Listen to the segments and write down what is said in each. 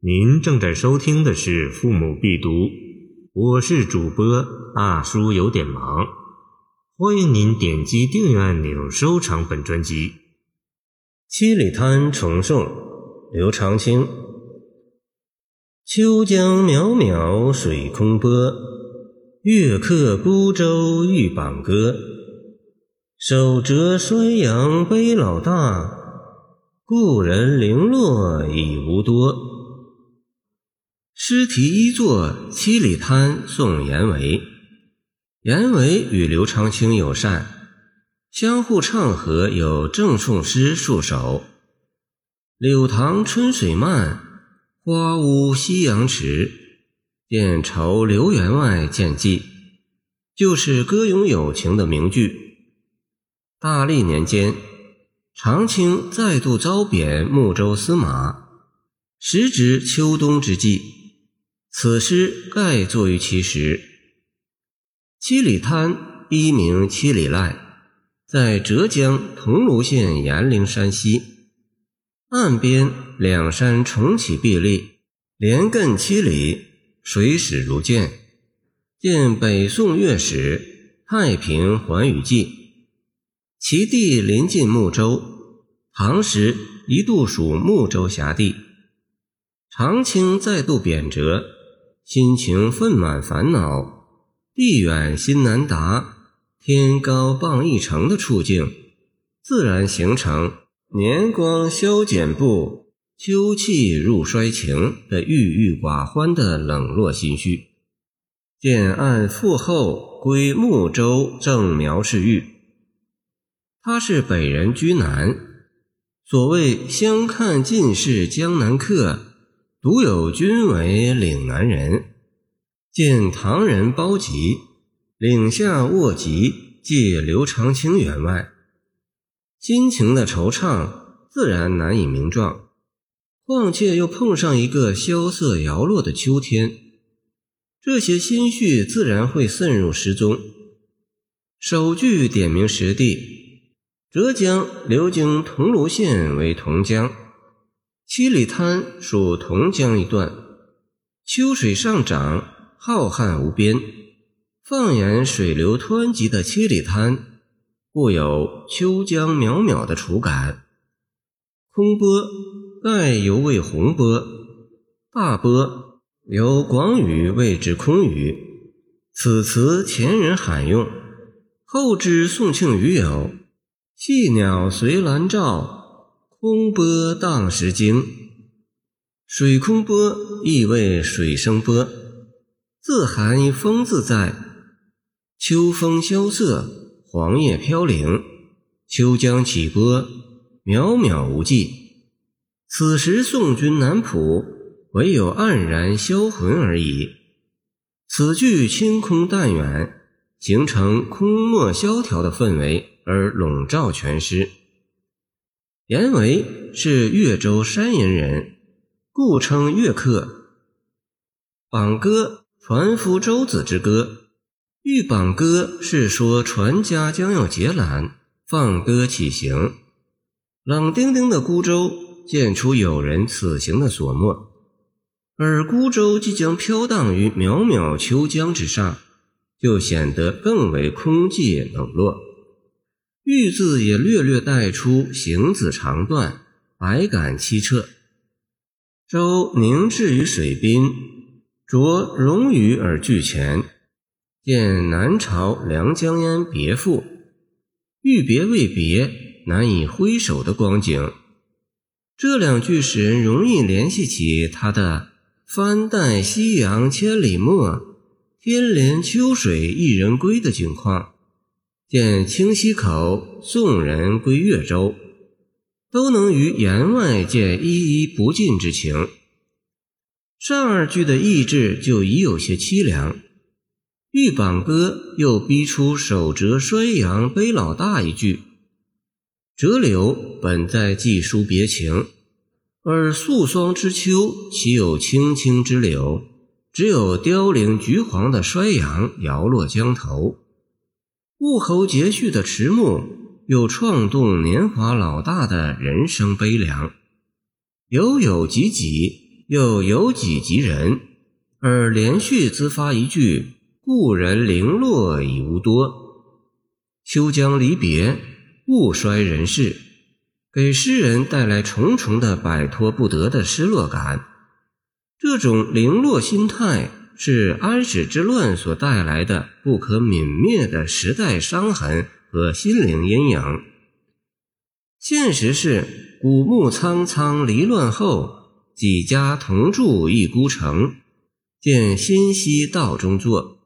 您正在收听的是《父母必读》，我是主播大叔，有点忙。欢迎您点击订阅按钮，收藏本专辑。七里滩重送刘长卿。秋江渺渺水空波，月客孤舟欲榜歌。手折衰阳悲老大，故人零落已无多。诗题一作《七里滩送严维》，颜维与刘长卿友善，相互唱和，有赠送诗数首。柳塘春水漫，花屋夕阳迟。见愁刘员外见寄，就是歌咏友情的名句。大历年间，长卿再度遭贬睦州司马，时值秋冬之际。此诗盖作于其时。七里滩一名七里濑，在浙江桐庐县岩陵山西，岸边两山重起壁立，连亘七里，水始如见。见北宋乐史《太平寰宇记》，其地临近睦州，唐时一度属睦州辖地。长清再度贬谪。心情愤满烦恼，地远心难达，天高傍一城的处境，自然形成年光消减步，秋气入衰情的郁郁寡欢的冷落心绪。建案复后归睦州正苗氏玉，他是北人居南，所谓相看尽是江南客。独有君为岭南人，见唐人包吉，岭下卧疾，借刘长卿员外，心情的惆怅自然难以名状。况且又碰上一个萧瑟摇落的秋天，这些心绪自然会渗入诗中。首句点明实地，浙江流经桐庐县为桐江。七里滩属同江一段，秋水上涨，浩瀚无边。放眼水流湍急的七里滩，故有秋江渺渺的楚感。空波盖犹为洪波，大波由广语谓之空语。此词前人罕用，后之宋庆余有“细鸟随兰照”。空波荡石经，水空波亦为水声波，自含一风字在。秋风萧瑟，黄叶飘零，秋江起波，渺渺无际。此时宋君南浦，唯有黯然销魂而已。此句清空淡远，形成空漠萧条的氛围，而笼罩全诗。颜维是越州山阴人，故称越客。榜歌船夫舟子之歌，欲榜歌是说船家将要结缆，放歌起行。冷丁丁的孤舟，见出有人此行的所默。而孤舟即将飘荡于渺渺秋江之上，就显得更为空寂冷落。玉字也略略带出行子长断，百感凄恻。舟凝滞于水滨，着荣于而拒前。见南朝梁江烟别赋，欲别未别，难以挥手的光景。这两句使人容易联系起他的“帆带夕阳千里没，天连秋水一人归”的景况。见清溪口送人归越州，都能于言外见依依不尽之情。上二句的意志就已有些凄凉，欲榜歌又逼出手折衰阳悲老大一句。折柳本在寄书别情，而素霜之秋岂有青青之柳？只有凋零橘黄的衰阳摇落江头。物候节序的迟暮，又创动年华老大的人生悲凉。有有及己，又有己及人，而连续自发一句“故人零落已无多”，秋将离别，物衰人逝，给诗人带来重重的摆脱不得的失落感。这种零落心态是安史之乱所带来的不可泯灭的时代伤痕和心灵阴影。现实是，古墓苍苍离乱后。几家同住一孤城，见新溪道中坐。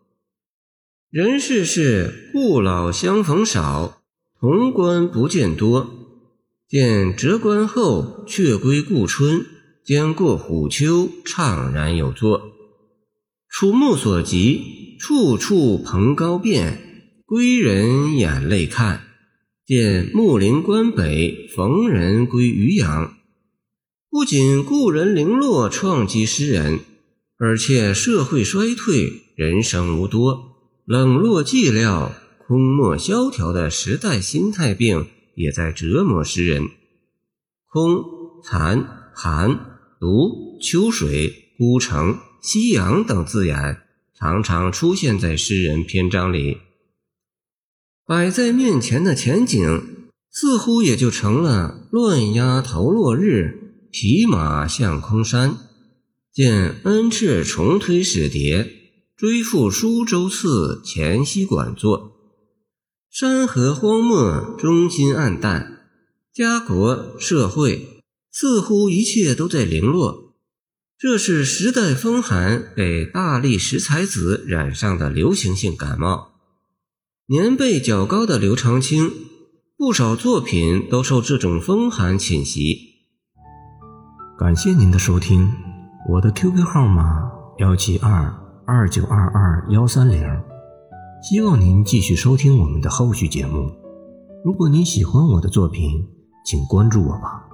人世是故老相逢少，潼关不见多。见折关后，却归故村，兼过虎丘，怅然有作。楚目所及，处处蓬高遍，归人眼泪看。见木林关北，逢人归渔阳。不仅故人零落创击诗人，而且社会衰退、人生无多、冷落寂寥、空漠萧条的时代心态病也在折磨诗人。空、残、寒、毒、秋水、孤城、夕阳等字眼常常出现在诗人篇章里，摆在面前的前景似乎也就成了乱鸦头落日。匹马向空山，见恩赐重推使牒，追赴苏州寺前溪馆坐。山河荒漠，中心暗淡，家国社会似乎一切都在零落。这是时代风寒给大力石才子染上的流行性感冒。年辈较高的刘长卿，不少作品都受这种风寒侵袭。感谢您的收听，我的 QQ 号码幺七二二九二二幺三零，希望您继续收听我们的后续节目。如果您喜欢我的作品，请关注我吧。